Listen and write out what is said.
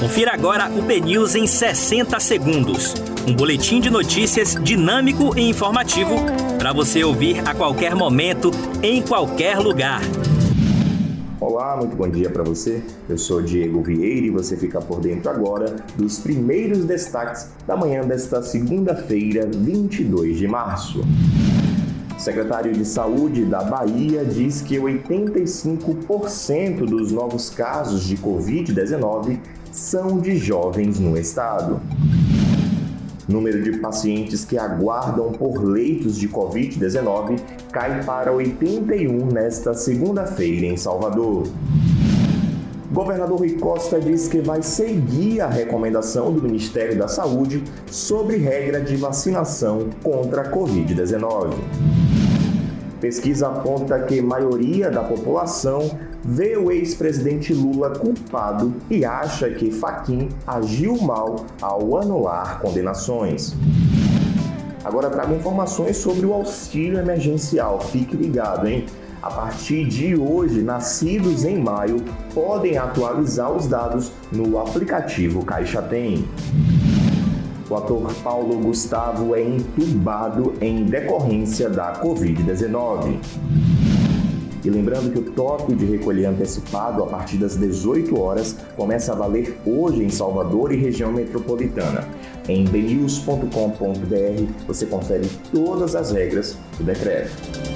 Confira agora o BNews em 60 segundos. Um boletim de notícias dinâmico e informativo para você ouvir a qualquer momento, em qualquer lugar. Olá, muito bom dia para você. Eu sou Diego Vieira e você fica por dentro agora dos primeiros destaques da manhã desta segunda-feira, 22 de março. O secretário de Saúde da Bahia diz que 85% dos novos casos de Covid-19 são de jovens no estado. Número de pacientes que aguardam por leitos de Covid-19 cai para 81 nesta segunda-feira em Salvador. Governador Rui Costa diz que vai seguir a recomendação do Ministério da Saúde sobre regra de vacinação contra a Covid-19. Pesquisa aponta que maioria da população vê o ex-presidente Lula culpado e acha que Faquim agiu mal ao anular condenações. Agora trago informações sobre o auxílio emergencial. Fique ligado, hein? A partir de hoje, nascidos em maio podem atualizar os dados no aplicativo Caixa Tem. O ator Paulo Gustavo é entubado em decorrência da Covid-19. E lembrando que o toque de recolher antecipado a partir das 18 horas começa a valer hoje em Salvador e região metropolitana. Em bnews.com.br você confere todas as regras do decreto.